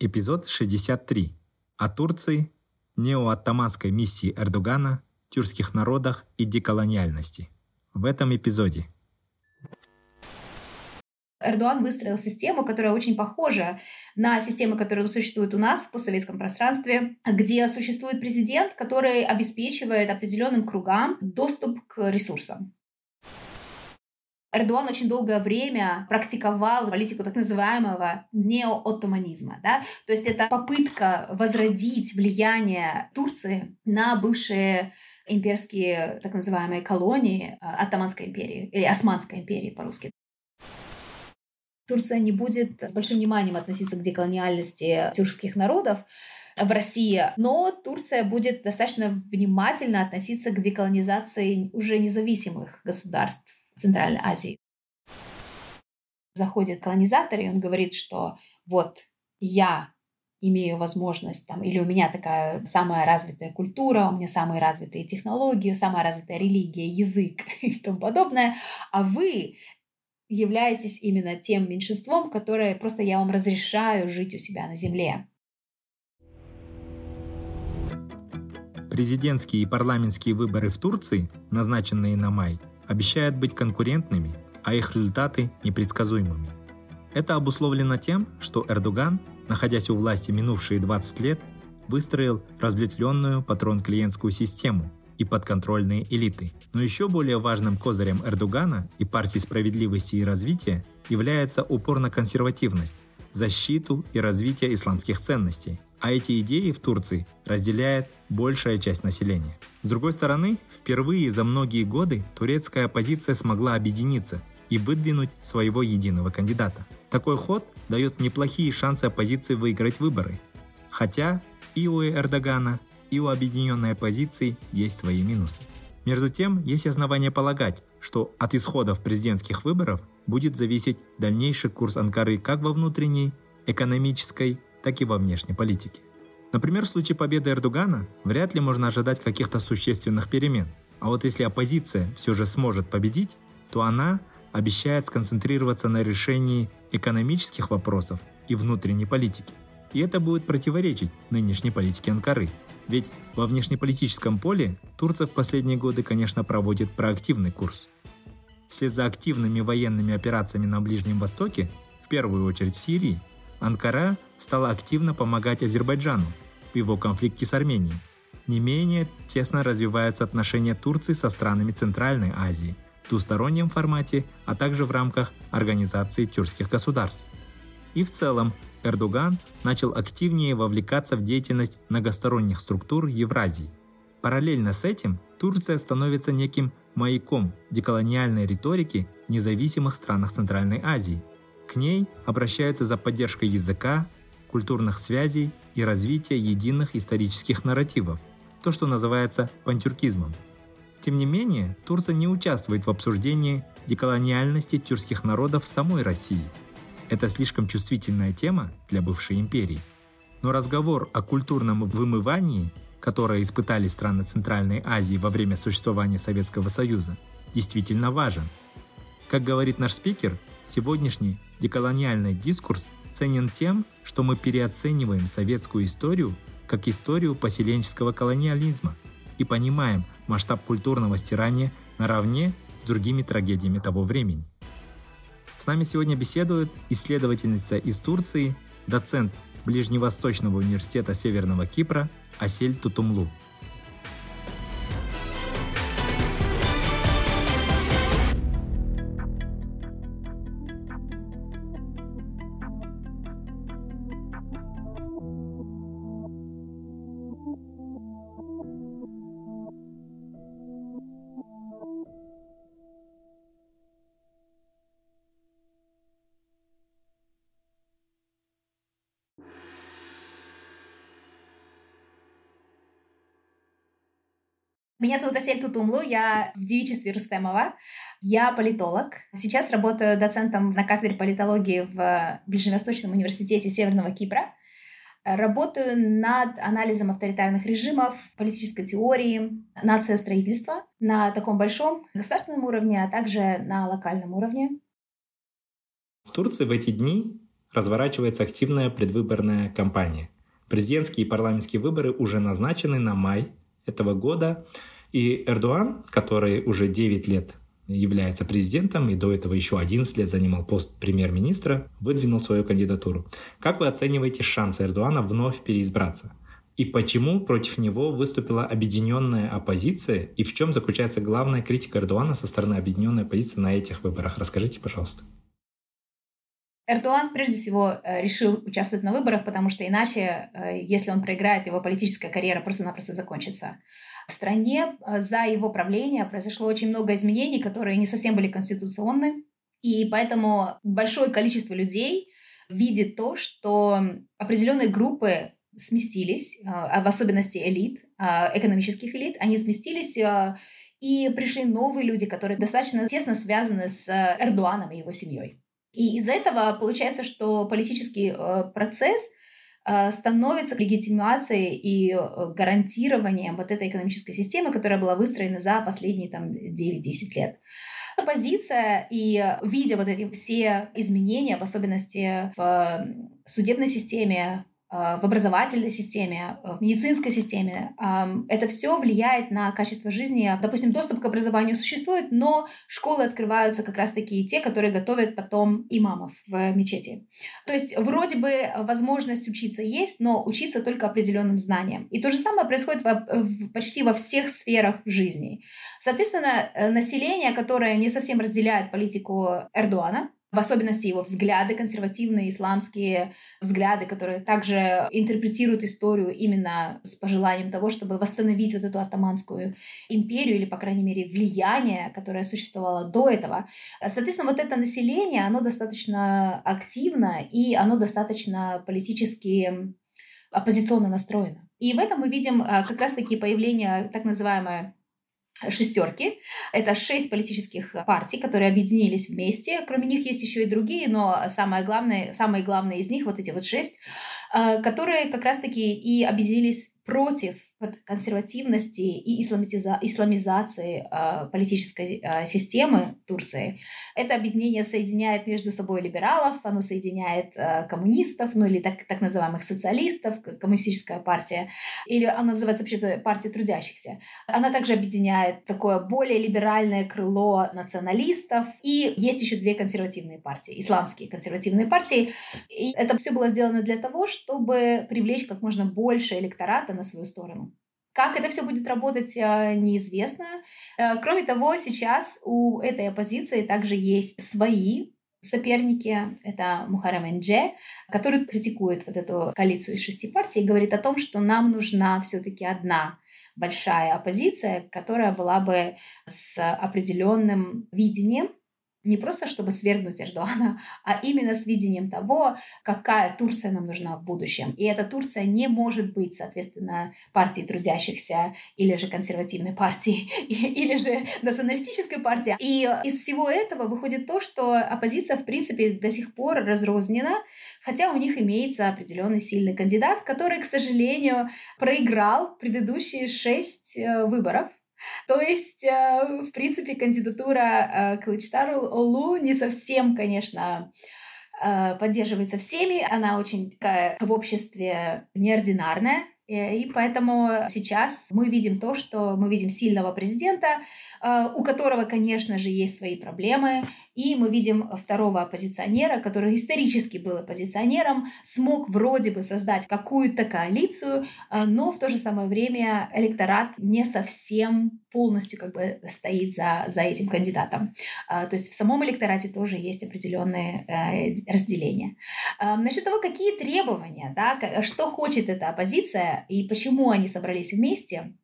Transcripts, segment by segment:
Эпизод 63. О Турции, неооттаманской миссии Эрдогана, тюркских народах и деколониальности. В этом эпизоде – Эрдоган выстроил систему, которая очень похожа на систему, которая существует у нас в постсоветском пространстве, где существует президент, который обеспечивает определенным кругам доступ к ресурсам. Эрдоган очень долгое время практиковал политику так называемого неооттоманизма. Да? То есть это попытка возродить влияние Турции на бывшие имперские так называемые колонии э, Оттоманской империи или Османской империи по-русски. Турция не будет с большим вниманием относиться к деколониальности тюркских народов в России, но Турция будет достаточно внимательно относиться к деколонизации уже независимых государств Центральной Азии. Заходит колонизатор, и он говорит, что вот я имею возможность, там, или у меня такая самая развитая культура, у меня самые развитые технологии, самая развитая религия, язык и тому подобное, а вы являетесь именно тем меньшинством, которое просто я вам разрешаю жить у себя на земле. Президентские и парламентские выборы в Турции, назначенные на май, обещают быть конкурентными, а их результаты непредсказуемыми. Это обусловлено тем, что Эрдоган, находясь у власти минувшие 20 лет, выстроил разветвленную патрон-клиентскую систему – и подконтрольные элиты. Но еще более важным козырем Эрдогана и партии справедливости и развития является упор на консервативность, защиту и развитие исламских ценностей. А эти идеи в Турции разделяет большая часть населения. С другой стороны, впервые за многие годы турецкая оппозиция смогла объединиться и выдвинуть своего единого кандидата. Такой ход дает неплохие шансы оппозиции выиграть выборы. Хотя и у Эрдогана, и у объединенной оппозиции есть свои минусы. Между тем, есть основания полагать, что от исходов президентских выборов будет зависеть дальнейший курс Анкары как во внутренней, экономической, так и во внешней политике. Например, в случае победы Эрдогана вряд ли можно ожидать каких-то существенных перемен. А вот если оппозиция все же сможет победить, то она обещает сконцентрироваться на решении экономических вопросов и внутренней политики. И это будет противоречить нынешней политике Анкары – ведь во внешнеполитическом поле Турция в последние годы, конечно, проводит проактивный курс. Вслед за активными военными операциями на Ближнем Востоке, в первую очередь в Сирии, Анкара стала активно помогать Азербайджану в его конфликте с Арменией. Не менее тесно развиваются отношения Турции со странами Центральной Азии в двустороннем формате, а также в рамках Организации тюркских государств. И в целом Эрдоган начал активнее вовлекаться в деятельность многосторонних структур Евразии. Параллельно с этим Турция становится неким маяком деколониальной риторики в независимых странах Центральной Азии. К ней обращаются за поддержкой языка, культурных связей и развития единых исторических нарративов, то, что называется пантюркизмом. Тем не менее, Турция не участвует в обсуждении деколониальности тюркских народов в самой России – это слишком чувствительная тема для бывшей империи. Но разговор о культурном вымывании, которое испытали страны Центральной Азии во время существования Советского Союза, действительно важен. Как говорит наш спикер, сегодняшний деколониальный дискурс ценен тем, что мы переоцениваем советскую историю как историю поселенческого колониализма и понимаем масштаб культурного стирания наравне с другими трагедиями того времени. С нами сегодня беседует исследовательница из Турции, доцент Ближневосточного университета Северного Кипра Асель Тутумлу. Меня зовут Асель Тутумлу, я в девичестве Рустемова. Я политолог. Сейчас работаю доцентом на кафедре политологии в Ближневосточном университете Северного Кипра. Работаю над анализом авторитарных режимов, политической теории, нациостроительства на таком большом государственном уровне, а также на локальном уровне. В Турции в эти дни разворачивается активная предвыборная кампания. Президентские и парламентские выборы уже назначены на май этого года. И Эрдоган, который уже 9 лет является президентом и до этого еще 11 лет занимал пост премьер-министра, выдвинул свою кандидатуру. Как вы оцениваете шансы Эрдогана вновь переизбраться? И почему против него выступила объединенная оппозиция? И в чем заключается главная критика Эрдогана со стороны объединенной оппозиции на этих выборах? Расскажите, пожалуйста. Эрдоган прежде всего э, решил участвовать на выборах, потому что иначе, э, если он проиграет, его политическая карьера просто-напросто закончится. В стране э, за его правление произошло очень много изменений, которые не совсем были конституционны, и поэтому большое количество людей видит то, что определенные группы сместились, а в особенности элит, экономических элит, они сместились и пришли новые люди, которые достаточно тесно связаны с Эрдуаном и его семьей. И из-за этого получается, что политический э, процесс э, становится легитимацией и э, гарантированием вот этой экономической системы, которая была выстроена за последние там, 9-10 лет. Оппозиция и видя вот эти все изменения, в особенности в судебной системе, в образовательной системе, в медицинской системе. Это все влияет на качество жизни. Допустим, доступ к образованию существует, но школы открываются как раз-таки те, которые готовят потом имамов в мечети. То есть вроде бы возможность учиться есть, но учиться только определенным знаниям. И то же самое происходит почти во всех сферах жизни. Соответственно, э, население, которое не совсем разделяет политику Эрдогана, в особенности его взгляды, консервативные исламские взгляды, которые также интерпретируют историю именно с пожеланием того, чтобы восстановить вот эту атаманскую империю или, по крайней мере, влияние, которое существовало до этого. Соответственно, вот это население, оно достаточно активно и оно достаточно политически оппозиционно настроено. И в этом мы видим а, как раз-таки появление так называемой шестерки. Это шесть политических партий, которые объединились вместе. Кроме них есть еще и другие, но самое главное, самые главные из них, вот эти вот шесть, э, которые как раз-таки и объединились против консервативности и исламиза исламизации э, политической э, системы Турции. Это объединение соединяет между собой либералов, оно соединяет э, коммунистов, ну или так, так называемых социалистов, коммунистическая партия, или она называется вообще-то партия трудящихся. Она также объединяет такое более либеральное крыло националистов, и есть еще две консервативные партии, исламские консервативные партии. И это все было сделано для того, чтобы привлечь как можно больше электората на свою сторону. Как это все будет работать, э, неизвестно. Э, кроме того, сейчас у этой оппозиции также есть свои соперники. Это Мухарам Эндже, который критикует вот эту коалицию из шести партий и говорит о том, что нам нужна все-таки одна большая оппозиция, которая была бы с определенным видением не просто чтобы свергнуть Эрдогана, а именно с видением того, какая Турция нам нужна в будущем. И эта Турция не может быть, соответственно, партией трудящихся или же консервативной партией, или же националистической партией. И из всего этого выходит то, что оппозиция, в принципе, до сих пор разрознена, хотя у них имеется определенный сильный кандидат, который, к сожалению, проиграл предыдущие шесть э, выборов то есть, э, в принципе, кандидатура э, Клычтару Олу не совсем, конечно, э, поддерживается всеми. Она очень такая в обществе неординарная. И поэтому сейчас мы видим то, что мы видим сильного президента, у которого, конечно же, есть свои проблемы, и мы видим второго оппозиционера, который исторически был оппозиционером, смог вроде бы создать какую-то коалицию, э, но в то же самое время электорат не совсем полностью как бы стоит за, за этим кандидатом. Э, то есть в самом электорате тоже есть определенные э, разделения. Насчет того, какие требования, да, что хочет эта оппозиция и почему они собрались вместе, Э,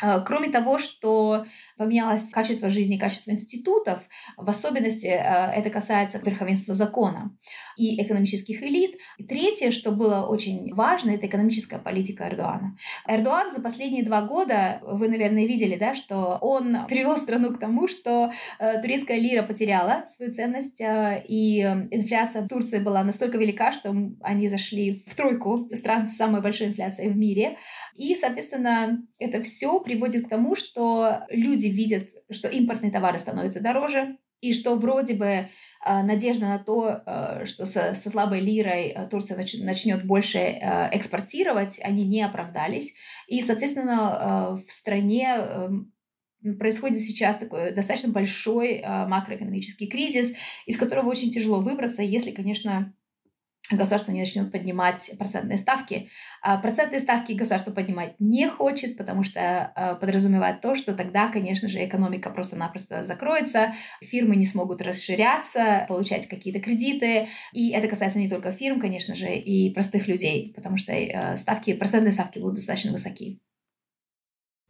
кроме того, что поменялось качество жизни, качество институтов, в особенности э, это касается верховенства закона и экономических элит. И третье, что было очень важно, это экономическая политика Эрдогана. Эрдоган за последние два года, вы, наверное, видели, да, что он привел страну к тому, что э, турецкая лира потеряла свою ценность, и инфляция в Турции была настолько велика, что они зашли в тройку стран с самой большой инфляцией в мире. И, соответственно, это все приводит к тому, что люди видят, что импортные товары становятся дороже, и что вроде бы э, надежда на то, э, что со, со слабой лирой э, Турция нач, начнет больше экспортировать, они не оправдались. И, соответственно, в стране э, происходит сейчас такой достаточно большой макроэкономический кризис, из которого очень тяжело выбраться, если, конечно, государство не начнет поднимать процентные ставки. А процентные ставки государство поднимать не хочет, потому что э, подразумевает то, что тогда, конечно же, экономика просто-напросто закроется, фирмы не смогут расширяться, получать какие-то кредиты. И это касается не только фирм, конечно же, и простых людей, потому что э, ставки, процентные ставки будут достаточно высоки.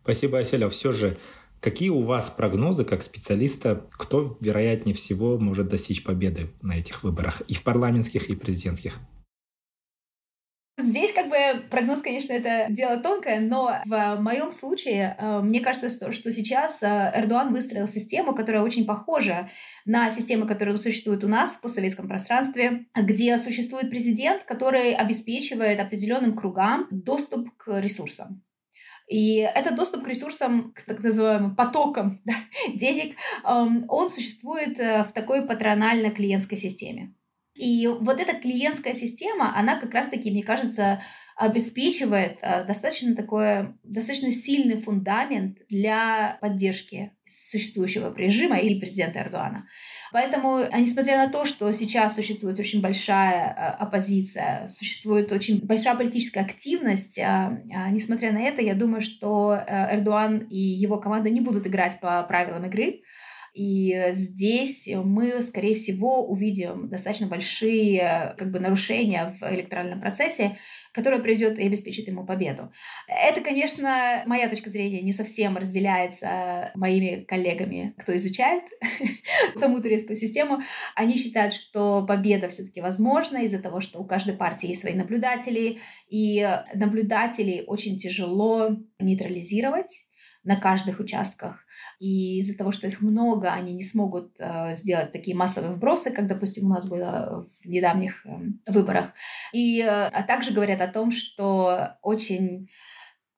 Спасибо, Аселя. Все же Какие у вас прогнозы как специалиста, кто, вероятнее всего, может достичь победы на этих выборах и в парламентских, и президентских? Здесь как бы прогноз, конечно, это дело тонкое, но в моем случае э, мне кажется, что, что сейчас э, Эрдоган выстроил систему, которая очень похожа на систему, которая существует у нас в постсоветском пространстве, где существует президент, который обеспечивает определенным кругам доступ к ресурсам. И этот доступ к ресурсам, к так называемым потокам да, денег, эм, он существует э, в такой патронально-клиентской системе. И вот эта клиентская система, она как раз-таки, мне кажется, обеспечивает э, достаточно такой, достаточно сильный фундамент для поддержки существующего режима и президента Эрдогана. Поэтому, а несмотря на то, что сейчас существует очень большая э, оппозиция, существует очень большая политическая активность, э, несмотря на это, я думаю, что Эрдоган и его команда не будут играть по правилам игры, и здесь мы, скорее всего, увидим достаточно большие как бы, нарушения в электоральном процессе, которое приведет и обеспечит ему победу. Это, конечно, моя точка зрения не совсем разделяется моими коллегами, кто изучает саму турецкую систему. Они считают, что победа все-таки возможна из-за того, что у каждой партии есть свои наблюдатели, и наблюдателей очень тяжело нейтрализировать на каждых участках. И из-за того, что их много, они не смогут э, сделать такие массовые вбросы, как, допустим, у нас было в недавних э, выборах. И э, а также говорят о том, что очень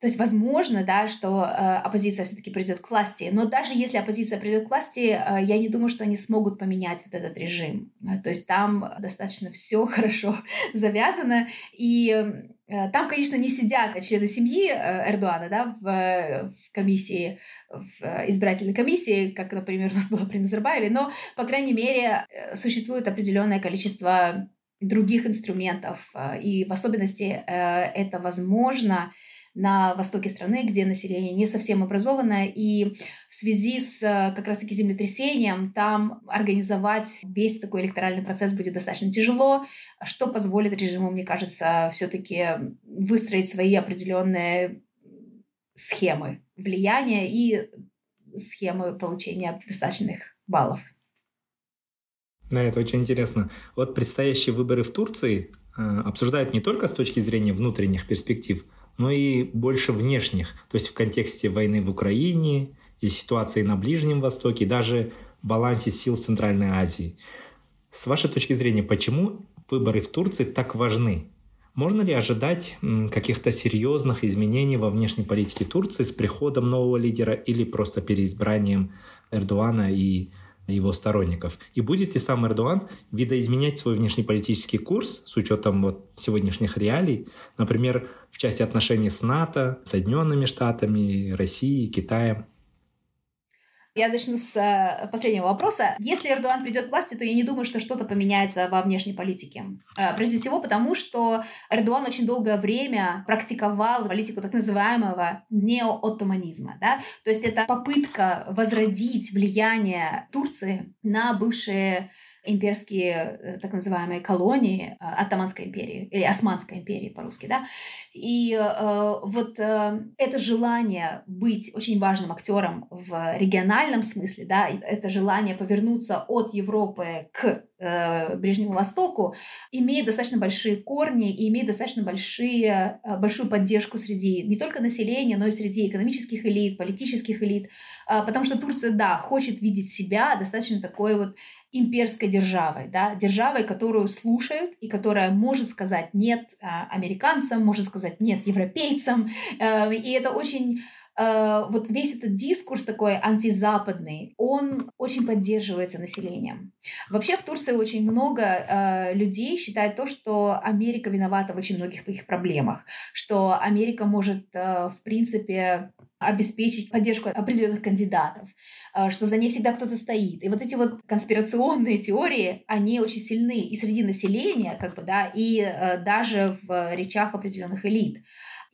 то есть возможно, да, что э, оппозиция все-таки придет к власти, но даже если оппозиция придет к власти, э, я не думаю, что они смогут поменять вот этот режим. Э, то есть там достаточно все хорошо завязано, и э, там, конечно, не сидят члены семьи э, Эрдогана, да, в, в комиссии, в избирательной комиссии, как, например, у нас было при Назарбаеве, но, по крайней мере, э, существует определенное количество других инструментов, и в особенности это возможно на востоке страны, где население не совсем образованное, и в связи с э, как раз-таки землетрясением там организовать весь такой электоральный процесс будет достаточно тяжело, что позволит режиму, мне кажется, все-таки выстроить свои определенные схемы влияния и схемы получения достаточных баллов. Да, это очень интересно. Вот предстоящие выборы в Турции э, обсуждают не только с точки зрения внутренних перспектив, но и больше внешних, то есть в контексте войны в Украине и ситуации на Ближнем Востоке, даже балансе сил в Центральной Азии. С вашей точки зрения, почему выборы в Турции так важны? Можно ли ожидать каких-то серьезных изменений во внешней политике Турции с приходом нового лидера или просто переизбранием Эрдогана и его сторонников. И будет ли сам Эрдоган видоизменять свой внешнеполитический курс с учетом вот сегодняшних реалий, например, в части отношений с НАТО, Соединенными Штатами, Россией, Китаем? Я начну с э, последнего вопроса. Если Эрдоган придет к власти, то я не думаю, что что-то поменяется во внешней политике. Э, прежде всего потому, что Эрдоган очень долгое время практиковал политику так называемого неооттоманизма. Да? То есть это попытка возродить влияние Турции на бывшие имперские э, так называемые колонии э, Оттоманской империи или Османской империи по-русски, да. И э, вот э, это желание быть очень важным актером в региональном смысле, да, это желание повернуться от Европы к э, Ближнему Востоку имеет достаточно большие корни и имеет достаточно большие, э, большую поддержку среди не только населения, но и среди экономических элит, политических элит, э, потому что Турция, да, хочет видеть себя достаточно такой вот имперской державой, да, державой, которую слушают и которая может сказать нет э, американцам, может сказать нет европейцам, и это очень Э, вот весь этот дискурс такой антизападный, он очень поддерживается населением. Вообще в Турции очень много э, людей считают то, что Америка виновата в очень многих их проблемах, что Америка может, э, в принципе, обеспечить поддержку определенных кандидатов, э, что за ней всегда кто-то стоит. И вот эти вот конспирационные теории, они очень сильны и среди населения, как бы, да, и э, даже в речах определенных элит.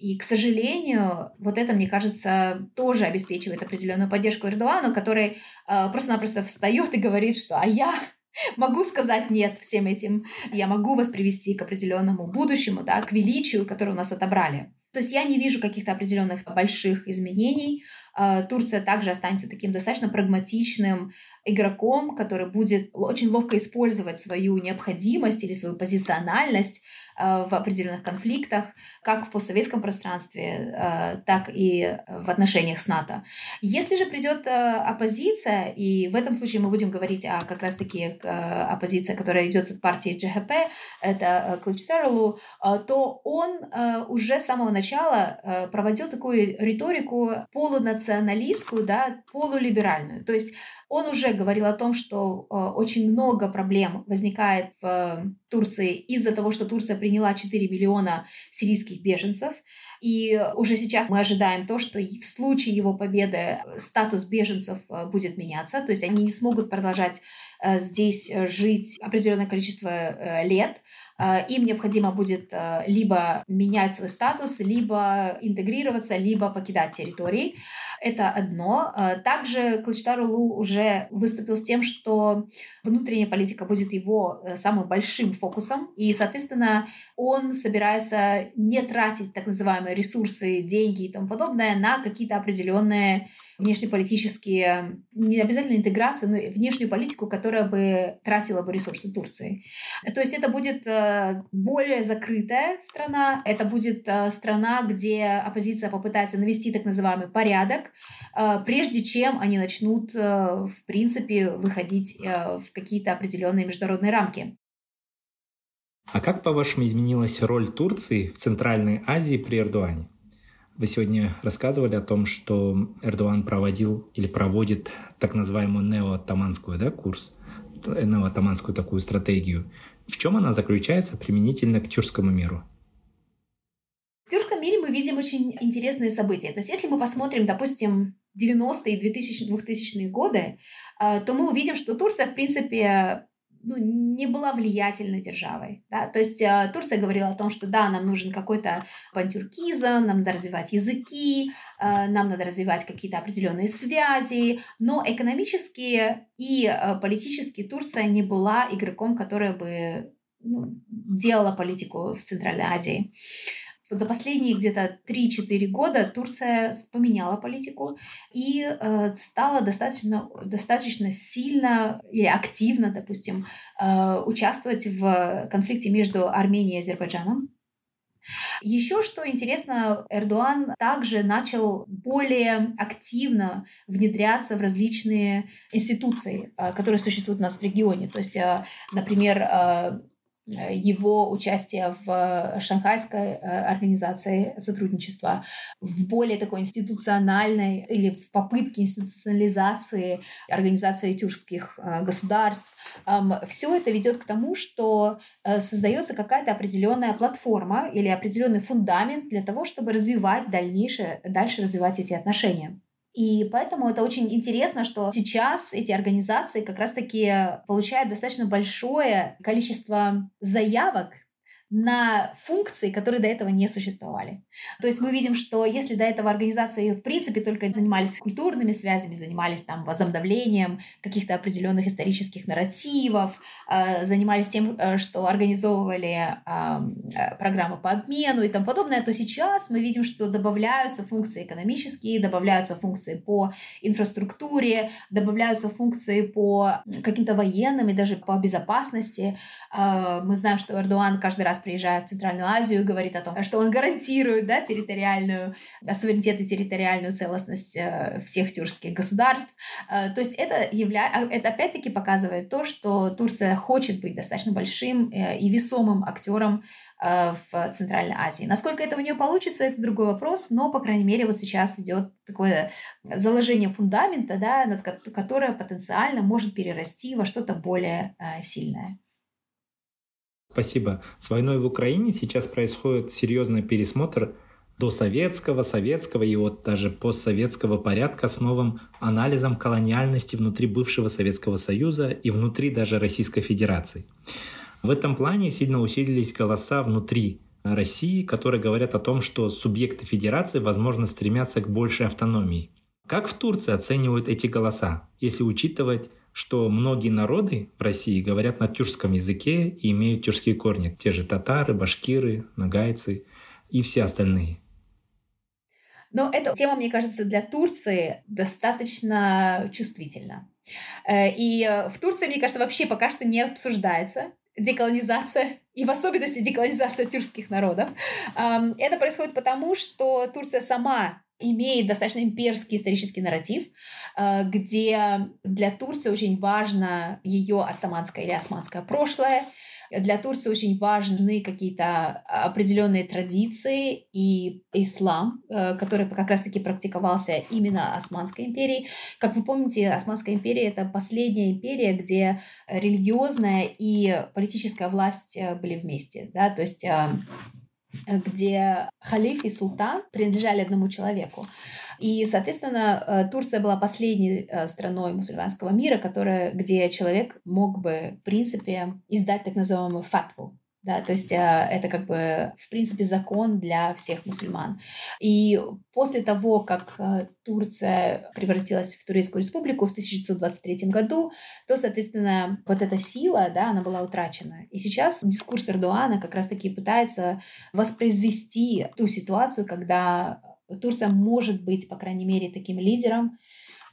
И, к сожалению, вот это, мне кажется, тоже обеспечивает определенную поддержку Эрдогану, который э, просто-напросто встает и говорит, что «а я могу сказать нет всем этим, я могу вас привести к определенному будущему, да, к величию, которое у нас отобрали». То есть я не вижу каких-то определенных больших изменений. Э, Турция также останется таким достаточно прагматичным игроком, который будет очень ловко использовать свою необходимость или свою позициональность Э, в определенных конфликтах, как в постсоветском пространстве, э, так и в отношениях с НАТО. Если же придет оппозиция, и в этом случае мы будем говорить о как раз-таки оппозиции, которая идет от партии ДЖХП, это Клычцерлу, то он уже с самого начала проводил такую риторику полунационалистскую, да, полулиберальную. То есть он уже говорил о том, что э, очень много проблем возникает в э, Турции из-за того, что Турция приняла 4 миллиона сирийских беженцев. И уже сейчас мы ожидаем то, что в случае его победы статус беженцев э, будет меняться, то есть они не смогут продолжать э, здесь э, жить определенное количество лет, им необходимо будет либо менять свой статус, либо интегрироваться, либо покидать территории. Это одно. А, также Клычтарулу уже выступил с тем, что внутренняя политика будет его э, самым большим фокусом, и, соответственно, он собирается не тратить так называемые ресурсы, деньги и тому подобное на какие-то определенные внешнеполитические, не обязательно интеграцию, но внешнюю политику, которая бы тратила бы ресурсы Турции. То есть это будет э, более закрытая страна, это будет э, страна, где оппозиция попытается навести так называемый порядок, э, прежде чем они начнут, в принципе, выходить в какие-то определенные международные рамки. А как, по-вашему, изменилась роль Турции в Центральной Азии при Эрдогане? Вы сегодня рассказывали о том, что Эрдоган проводил или проводит так называемую нео-оттаманскую да, курс, нео-оттаманскую такую стратегию. В чем она заключается применительно к тюркскому миру? В тюркском мире мы видим очень интересные события. То есть если мы посмотрим, допустим, 90-е и 2000-2000-е годы, э, то мы увидим, что Турция, в принципе, ну, не была влиятельной державой. Да? То есть э, Турция говорила о том, что да, нам нужен какой-то пантюркизм, нам надо развивать языки, э, нам надо развивать какие-то определенные связи, но экономически и э, политически Турция не была игроком, который бы ну, делала политику в Центральной Азии за последние где-то 3-4 года Турция поменяла политику и э, стала достаточно, достаточно сильно и активно, допустим, э, участвовать в конфликте между Арменией и Азербайджаном. Еще что интересно, Эрдоган также начал более активно внедряться в различные институции, э, которые существуют у нас в регионе. То есть, э, например, э, его участие в Шанхайской э, организации сотрудничества, в более такой институциональной или в попытке институционализации организации тюркских э, государств. Все это ведет к тому, что создается какая-то определенная платформа или определенный фундамент для того, чтобы развивать дальнейшее, дальше развивать эти отношения. И поэтому это очень интересно, что сейчас эти организации как раз-таки получают достаточно большое количество заявок на функции, которые до этого не существовали. То есть мы видим, что если до этого организации в принципе только занимались культурными связями, занимались там возобновлением каких-то определенных исторических нарративов, э, занимались тем, э, что организовывали э, программы по обмену и тому подобное, то сейчас мы видим, что добавляются функции экономические, добавляются функции по инфраструктуре, добавляются функции по каким-то военным и даже по безопасности. Мы знаем, что Эрдоган каждый раз приезжая в Центральную Азию, говорит о том, что он гарантирует да, территориальную э, суверенитет и территориальную целостность э, всех тюркских государств. Э, то есть это, явля... А, это опять-таки показывает то, что Турция хочет быть достаточно большим и весомым актером в Центральной Азии. Насколько это у нее получится, это другой вопрос, но, по крайней мере, вот сейчас идет такое заложение фундамента, да, которое потенциально может перерасти во что-то более сильное. Спасибо. С войной в Украине сейчас происходит серьезный пересмотр до советского, советского и вот даже постсоветского порядка с новым анализом колониальности внутри бывшего Советского Союза и внутри даже Российской Федерации. В этом плане сильно усилились голоса внутри России, которые говорят о том, что субъекты федерации, возможно, стремятся к большей автономии. Как в Турции оценивают эти голоса, если учитывать что многие народы в России говорят на тюркском языке и имеют тюркские корни. Те же татары, башкиры, нагайцы и все остальные. Но эта тема, мне кажется, для Турции достаточно чувствительна. Э, и в Турции, мне кажется, вообще пока что не обсуждается деколонизация, и в особенности деколонизация тюркских народов. Это происходит потому, что Турция сама имеет достаточно имперский исторический нарратив, э, где для Турции очень важно ее оттаманское или османское прошлое, для Турции очень важны какие-то определенные традиции и ислам, э, который как раз-таки практиковался именно Османской империей. Как вы помните, Османская империя — это последняя империя, где религиозная и политическая власть э, были вместе. Да? То есть где халиф и султан принадлежали одному человеку. И, соответственно, э, Турция была последней э, страной мусульманского мира, которая, где человек мог бы, в принципе, издать так называемую фатву, да, то есть э, это как бы, в принципе, закон для всех мусульман. И после того, как э, Турция превратилась в Турецкую республику в 1923 году, то, соответственно, вот эта сила, да, она была утрачена. И сейчас дискурс Эрдогана как раз-таки пытается воспроизвести ту ситуацию, когда Турция может быть, по крайней мере, таким лидером,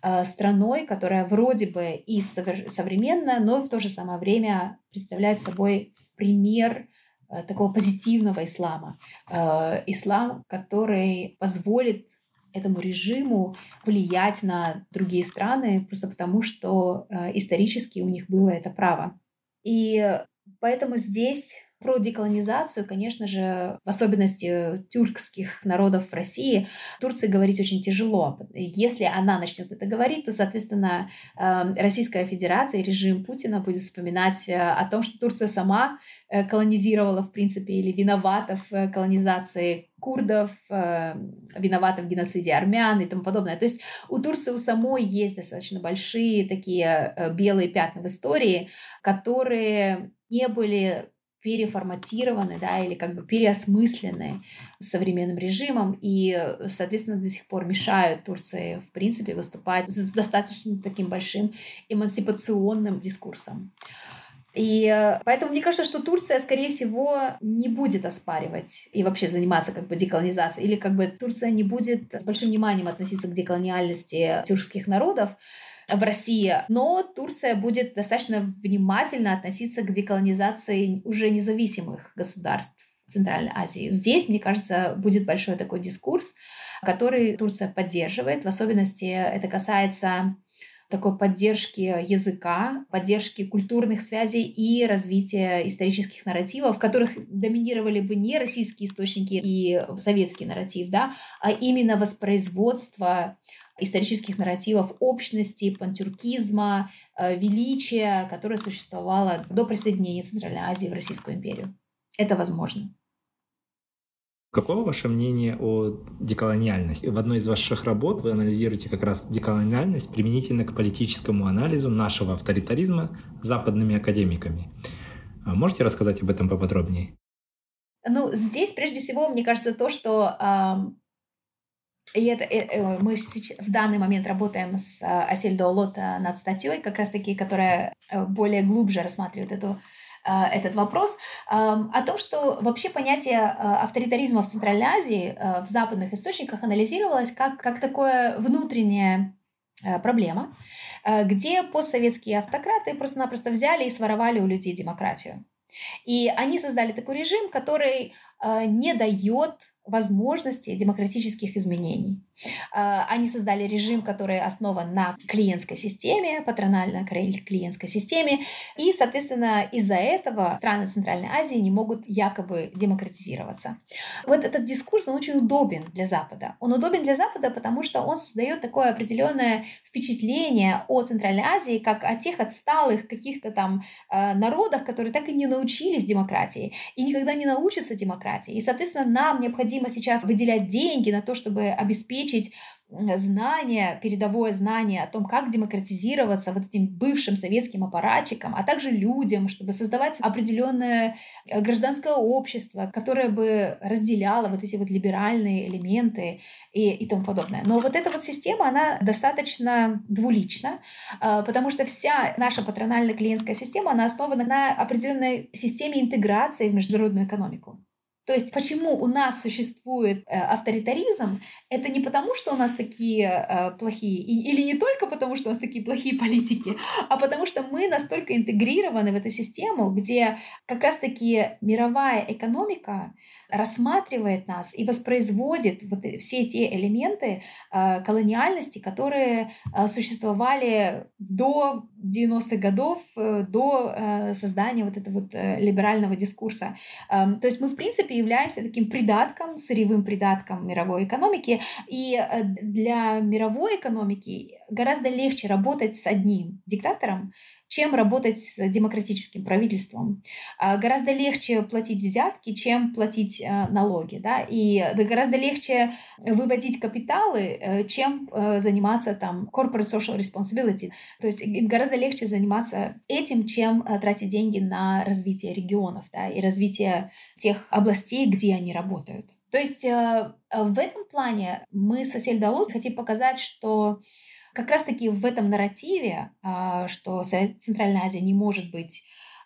э, страной, которая вроде бы и современная, но в то же самое время представляет собой пример э, такого позитивного ислама. Э, ислам, который позволит этому режиму влиять на другие страны, просто потому что э, исторически у них было это право. И поэтому здесь про деколонизацию, конечно же, в особенности тюркских народов в России, Турции говорить очень тяжело. Если она начнет это говорить, то, соответственно, эм, Российская Федерация и режим Путина будет вспоминать э, о том, что Турция сама э, колонизировала, в принципе, или виновата в колонизации курдов, э, виновата в геноциде армян и тому подобное. То есть у Турции у самой есть достаточно большие такие белые пятна в истории, которые не были переформатированы, да, или как бы переосмыслены современным режимом и, соответственно, до сих пор мешают Турции, в принципе, выступать с достаточно таким большим эмансипационным дискурсом. И поэтому мне кажется, что Турция, скорее всего, не будет оспаривать и вообще заниматься как бы деколонизацией. Или как бы Турция не будет с большим вниманием относиться к деколониальности тюркских народов, в России. Но Турция будет достаточно внимательно относиться к деколонизации уже независимых государств Центральной Азии. Здесь, мне кажется, будет большой такой дискурс, который Турция поддерживает. В особенности это касается такой поддержки языка, поддержки культурных связей и развития исторических нарративов, в которых доминировали бы не российские источники и советский нарратив, да, а именно воспроизводство исторических нарративов общности, пантюркизма, э, величия, которое существовало до присоединения Центральной Азии в Российскую империю. Это возможно. Каково ваше мнение о деколониальности? В одной из ваших работ вы анализируете как раз деколониальность применительно к политическому анализу нашего авторитаризма западными академиками. А можете рассказать об этом поподробнее? Ну, здесь прежде всего, мне кажется, то, что и это, э, э, мы в данный момент работаем с э, Асель Доулот над статьей, как раз таки, которая более глубже рассматривает эту этот вопрос, о том, что вообще понятие авторитаризма в Центральной Азии в западных источниках анализировалось как, как такое внутренняя проблема, где постсоветские автократы просто-напросто взяли и своровали у людей демократию. И они создали такой режим, который не дает возможности демократических изменений. А, они создали режим, который основан на клиентской системе, патронально клиентской системе, и, соответственно, из-за этого страны Центральной Азии не могут якобы демократизироваться. Вот этот дискурс, он очень удобен для Запада. Он удобен для Запада, потому что он создает такое определенное впечатление о Центральной Азии, как о тех отсталых каких-то там э, народах, которые так и не научились демократии и никогда не научатся демократии. И, соответственно, нам необходимо сейчас выделять деньги на то, чтобы обеспечить обеспечить знание, передовое знание о том, как демократизироваться вот этим бывшим советским аппаратчикам, а также людям, чтобы создавать определенное э, гражданское общество, которое бы разделяло вот эти вот либеральные элементы и, и тому подобное. Но вот эта вот система, она достаточно двулична, э, потому что вся наша патрональная клиентская система, она основана на определенной системе интеграции в международную экономику. То есть почему у нас существует э, авторитаризм, это не потому, что у нас такие э, плохие, и, или не только потому, что у нас такие плохие политики, а потому что мы настолько интегрированы в эту систему, где как раз-таки мировая экономика рассматривает нас и воспроизводит вот все те элементы э, колониальности, которые э, существовали до 90-х годов, э, до э, создания вот этого вот э, либерального дискурса. Э, то есть мы, в принципе, являемся таким придатком, сырьевым придатком мировой экономики. И э, для мировой экономики гораздо легче работать с одним диктатором, чем работать с демократическим правительством. А, гораздо легче платить взятки, чем платить э, налоги. Да? И гораздо легче выводить капиталы, э, чем э, заниматься там corporate social responsibility. То есть им гораздо легче заниматься этим, чем тратить деньги на развитие регионов да, и развитие тех областей, где они работают. То есть в этом плане мы с Асель Далут хотим показать, что как раз-таки в этом нарративе, а, что Центральная Азия не может быть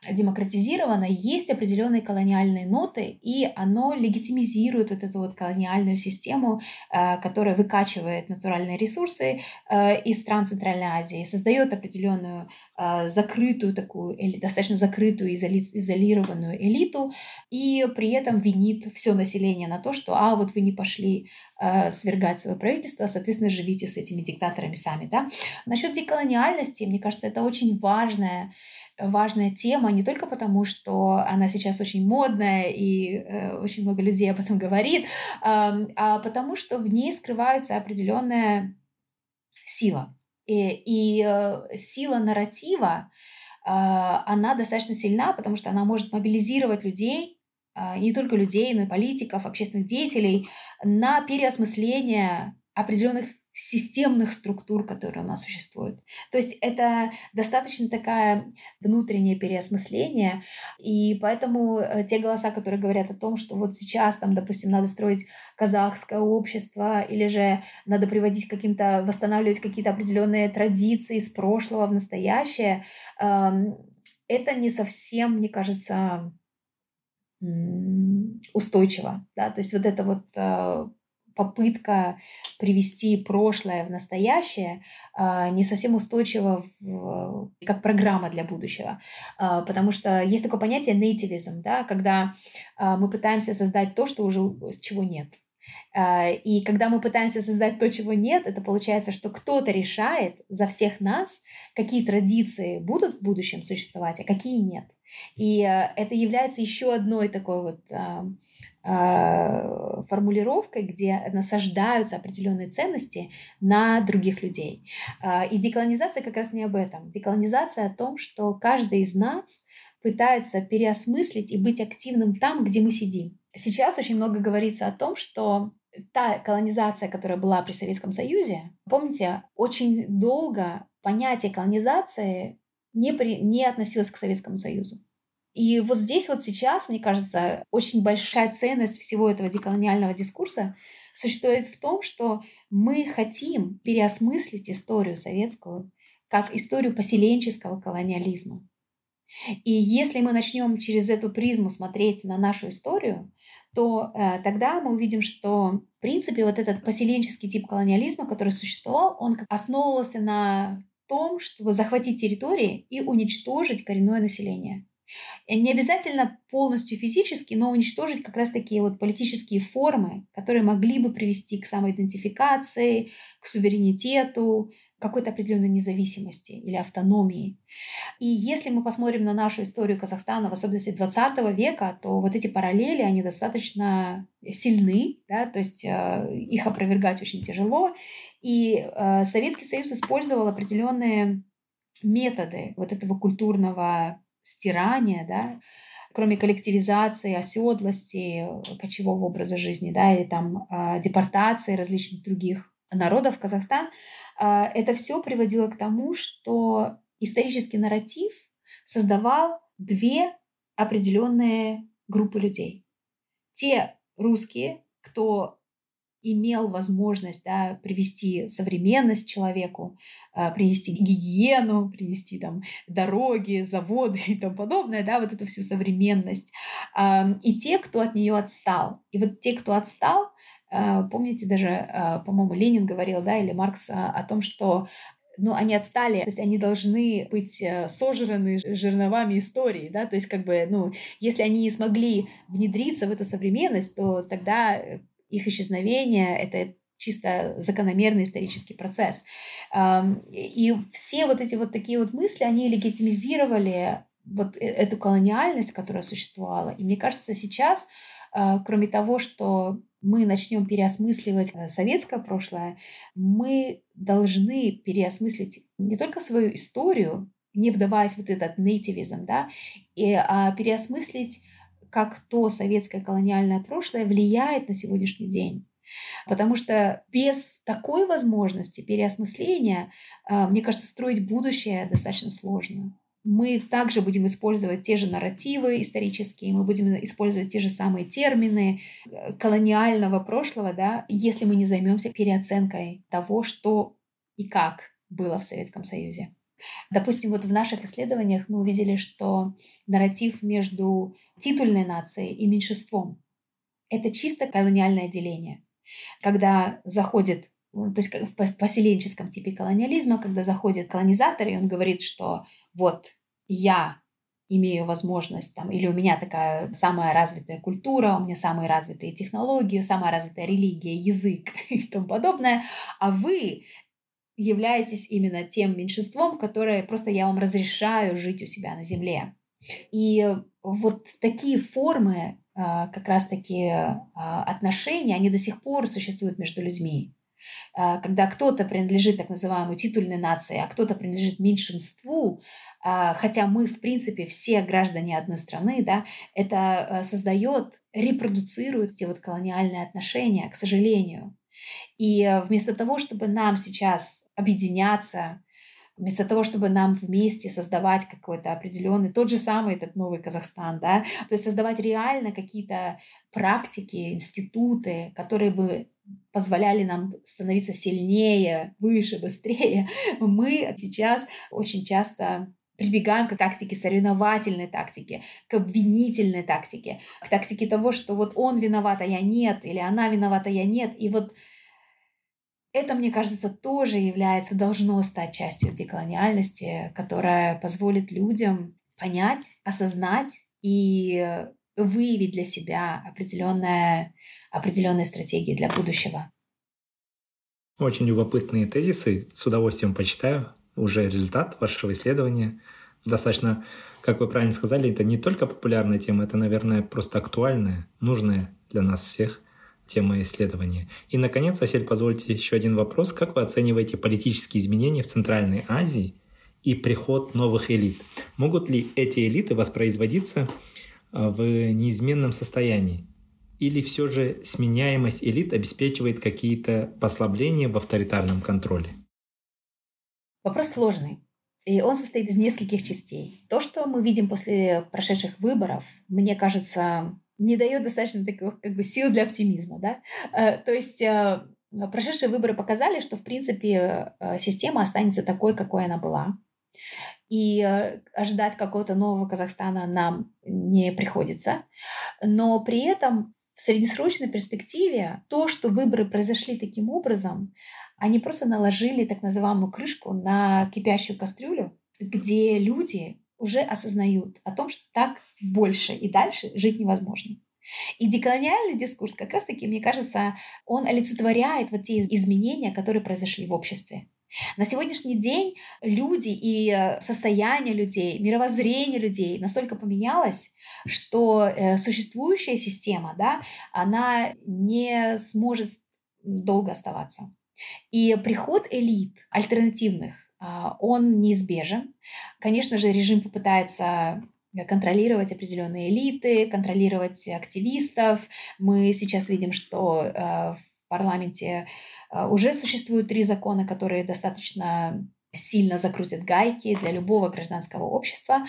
демократизировано, есть определенные колониальные ноты, и оно легитимизирует вот эту вот колониальную систему, э, которая выкачивает натуральные ресурсы э, из стран Центральной Азии, создает определенную э, закрытую такую, или достаточно закрытую, изолированную элиту, и при этом винит все население на то, что, а, вот вы не пошли свергать свое правительство, соответственно, живите с этими диктаторами сами, да. Насчет деколониальности, мне кажется, это очень важная важная тема не только потому, что она сейчас очень модная и э, очень много людей об этом говорит, э, а потому что в ней скрывается определенная сила. И, и э, сила нарратива, э, она достаточно сильна, потому что она может мобилизировать людей, э, не только людей, но и политиков, общественных деятелей, на переосмысление определенных системных структур, которые у нас существуют. То есть это достаточно такая внутреннее переосмысление, и поэтому э, те голоса, которые говорят о том, что вот сейчас там, допустим, надо строить казахское общество, или же надо приводить каким-то, восстанавливать какие-то определенные традиции из прошлого в настоящее, это не совсем, мне кажется, устойчиво, да, то есть вот это вот э, попытка привести прошлое в настоящее а, не совсем устойчива в, как программа для будущего. А, потому что есть такое понятие нейтивизм, да, когда а, мы пытаемся создать то, что уже чего нет. И когда мы пытаемся создать то, чего нет, это получается, что кто-то решает за всех нас, какие традиции будут в будущем существовать, а какие нет. И это является еще одной такой вот Э, формулировкой, где насаждаются определенные ценности на других людей. Э, и деколонизация как раз не об этом. Деколонизация о том, что каждый из нас пытается переосмыслить и быть активным там, где мы сидим. Сейчас очень много говорится о том, что та колонизация, которая была при Советском Союзе, помните, очень долго понятие колонизации не, при, не относилось к Советскому Союзу. И вот здесь вот сейчас, мне кажется, очень большая ценность всего этого деколониального дискурса существует в том, что мы хотим переосмыслить историю советскую как историю поселенческого колониализма. И если мы начнем через эту призму смотреть на нашу историю, то э, тогда мы увидим, что в принципе вот этот поселенческий тип колониализма, который существовал, он основывался на том, чтобы захватить территории и уничтожить коренное население. И не обязательно полностью физически, но уничтожить как раз такие вот политические формы, которые могли бы привести к самоидентификации, к суверенитету, какой-то определенной независимости или автономии. И если мы посмотрим на нашу историю Казахстана, в особенности 20 века, то вот эти параллели, они достаточно сильны, да, то есть э, их опровергать очень тяжело. И э, Советский Союз использовал определенные методы вот этого культурного стирания, да, кроме коллективизации, оседлости, кочевого образа жизни, да, или там э, депортации различных других народов в Казахстан, это все приводило к тому, что исторический нарратив создавал две определенные группы людей. Те русские, кто имел возможность да, привести современность человеку, а, принести гигиену, принести там дороги, заводы и тому подобное, да, вот эту всю современность. И те, кто от нее отстал. И вот те, кто отстал, помните, даже, а, по-моему, Ленин говорил, да, или Маркс а, о том, что ну, они отстали, то есть они должны быть э, сожраны жерновами истории, да, то есть как бы, ну, если они не смогли внедриться в эту современность, то тогда их исчезновение — это чисто закономерный исторический процесс. И все вот эти вот такие вот мысли, они легитимизировали вот э, эту колониальность, которая существовала. И мне кажется, сейчас, кроме того, что мы начнем переосмысливать э, советское прошлое, мы должны переосмыслить не только свою историю, не вдаваясь в вот этот нейтивизм, да, и, а переосмыслить, как то советское колониальное прошлое влияет на сегодняшний день. Потому что без такой возможности переосмысления, э, мне кажется, строить будущее достаточно сложно мы также будем использовать те же нарративы исторические, мы будем использовать те же самые термины э, колониального прошлого, да, если мы не займемся переоценкой того, что и как было в Советском Союзе. Допустим, вот в наших исследованиях мы увидели, что нарратив между титульной нацией и меньшинством — это чисто колониальное деление. Когда заходит то есть в поселенческом типе колониализма, когда заходит колонизатор, и он говорит, что вот я имею возможность, там, или у меня такая самая развитая культура, у меня самые развитые технологии, самая развитая религия, язык и тому подобное, а вы являетесь именно тем меньшинством, которое просто я вам разрешаю жить у себя на земле. И вот такие формы а, как раз-таки а, отношений, они до сих пор существуют между людьми. А, когда кто-то принадлежит так называемой титульной нации, а кто-то принадлежит меньшинству, а, хотя мы, в принципе, все граждане одной страны, да, это а, создает, репродуцирует эти вот колониальные отношения, к сожалению. И вместо того, чтобы нам сейчас объединяться, вместо того, чтобы нам вместе создавать какой-то определенный, тот же самый этот новый Казахстан, да, то есть создавать реально какие-то практики, институты, которые бы позволяли нам становиться сильнее, выше, быстрее, мы сейчас очень часто прибегаем к тактике соревновательной тактики, к обвинительной тактике, к тактике того, что вот он виноват, а я нет, или она виновата, а я нет. И вот это, мне кажется, тоже является, должно стать частью деколониальности, которая позволит людям понять, осознать и выявить для себя определенные, определенные стратегии для будущего. Очень любопытные тезисы. С удовольствием почитаю. Уже результат вашего исследования. Достаточно, как вы правильно сказали, это не только популярная тема, это, наверное, просто актуальная, нужная для нас всех тема исследования. И, наконец, Асель, позвольте еще один вопрос. Как вы оцениваете политические изменения в Центральной Азии и приход новых элит? Могут ли эти элиты воспроизводиться в неизменном состоянии? Или все же сменяемость элит обеспечивает какие-то послабления в авторитарном контроле? Вопрос сложный. И он состоит из нескольких частей. То, что мы видим после прошедших выборов, мне кажется, не дает достаточно таких как бы сил для оптимизма, да. Э, то есть э, прошедшие выборы показали, что в принципе э, система останется такой, какой она была. И ожидать какого-то нового Казахстана нам не приходится. Но при этом в среднесрочной перспективе то, что выборы произошли таким образом, они просто наложили так называемую крышку на кипящую кастрюлю, где люди уже осознают о том, что так больше и дальше жить невозможно. И деколониальный дискурс как раз-таки, мне кажется, он олицетворяет вот те изменения, которые произошли в обществе. На сегодняшний день люди и состояние людей, мировоззрение людей настолько поменялось, что э, существующая система, да, она не сможет долго оставаться. И приход элит альтернативных, а, он неизбежен. Конечно же, режим попытается контролировать определенные элиты, контролировать активистов. Мы сейчас видим, что э, в парламенте э, уже существуют три закона, которые достаточно сильно закрутит гайки для любого гражданского общества.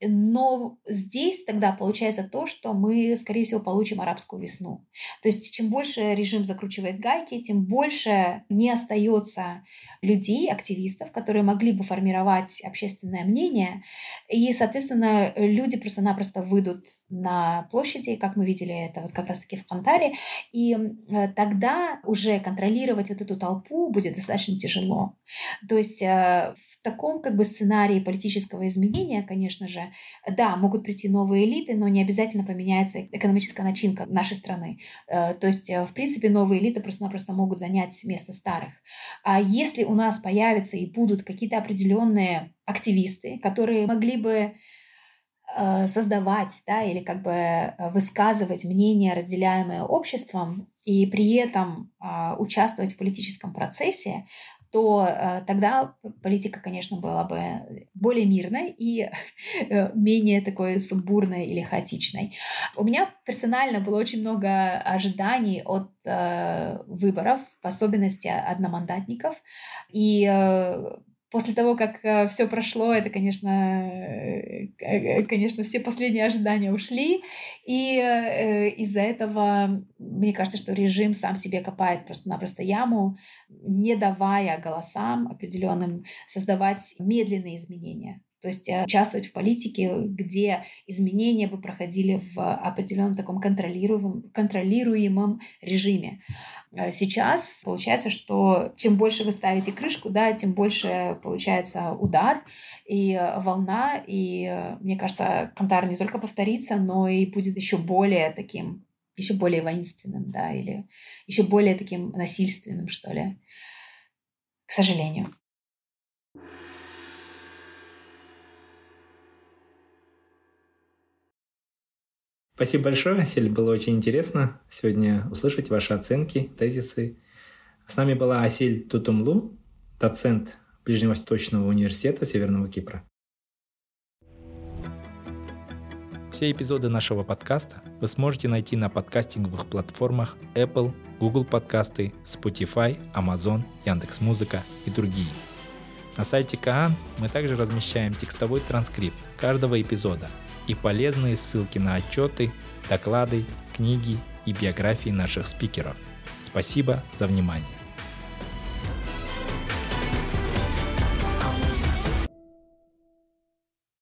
Но здесь тогда получается то, что мы, скорее всего, получим арабскую весну. То есть чем больше режим закручивает гайки, тем больше не остается людей, активистов, которые могли бы формировать общественное мнение. И, соответственно, люди просто-напросто выйдут на площади, как мы видели это вот как раз-таки в Кантаре, и э, тогда уже контролировать вот эту толпу будет достаточно тяжело. То есть э, в таком как бы сценарии политического изменения, конечно же, да, могут прийти новые элиты, но не обязательно поменяется экономическая начинка нашей страны. Э, то есть, э, в принципе, новые элиты просто-напросто могут занять место старых. А если у нас появятся и будут какие-то определенные активисты, которые могли бы э, создавать да, или как бы высказывать мнение, разделяемое обществом, и при этом э, участвовать в политическом процессе, то э, тогда политика, конечно, была бы более мирной и э, менее такой сумбурной или хаотичной. У меня персонально было очень много ожиданий от э, выборов, в особенности одномандатников. И э, после того, как э, все прошло, это, конечно, э, э, конечно, все последние ожидания ушли, и из-за этого мне кажется, что режим сам себе копает просто-напросто яму, не давая голосам определенным создавать медленные изменения. То есть участвовать в политике, где изменения бы проходили в определенном таком контролируемом, контролируемом режиме. Э, сейчас получается, что чем больше вы ставите крышку, да, тем больше получается удар и э, волна. И э, мне кажется, Кантар не только повторится, но и будет еще более таким, еще более воинственным, да, или еще более таким насильственным, что ли. К сожалению. Спасибо большое, Асель. Было очень интересно сегодня услышать ваши оценки, тезисы. С нами была Асель Тутумлу, доцент Ближневосточного университета Северного Кипра. Все эпизоды нашего подкаста вы сможете найти на подкастинговых платформах Apple, Google подкасты, Spotify, Amazon, Яндекс.Музыка и другие. На сайте Каан мы также размещаем текстовой транскрипт каждого эпизода – и полезные ссылки на отчеты, доклады, книги и биографии наших спикеров. Спасибо за внимание.